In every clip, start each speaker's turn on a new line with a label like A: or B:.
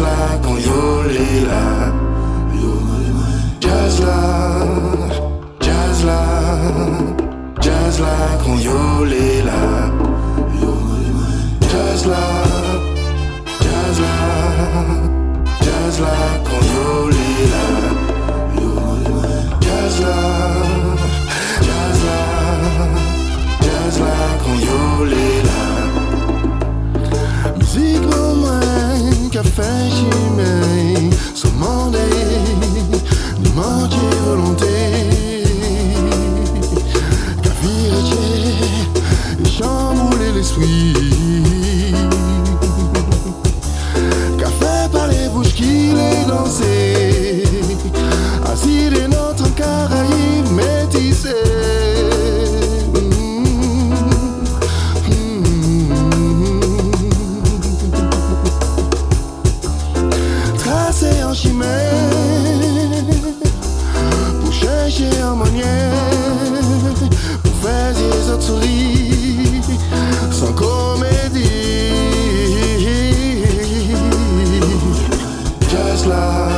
A: Just like on your lila. Just like. sweet Café par les bouches qui les dansaient Assis des notre Caraïbes tracé en chimère. love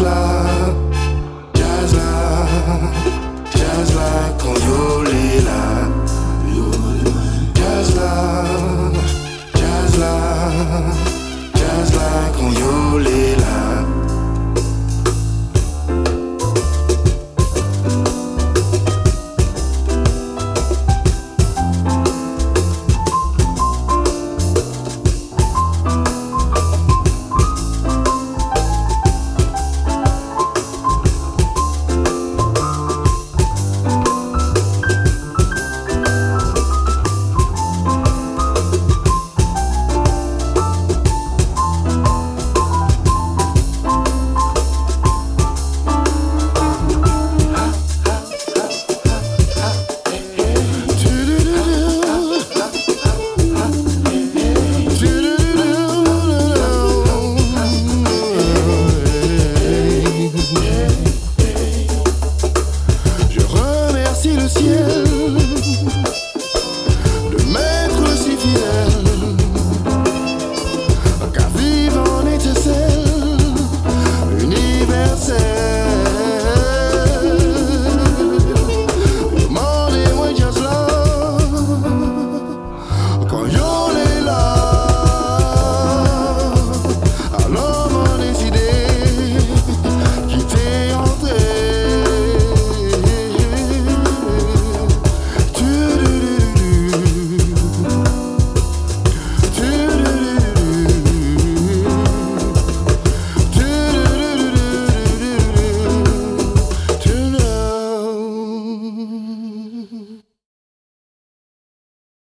A: love.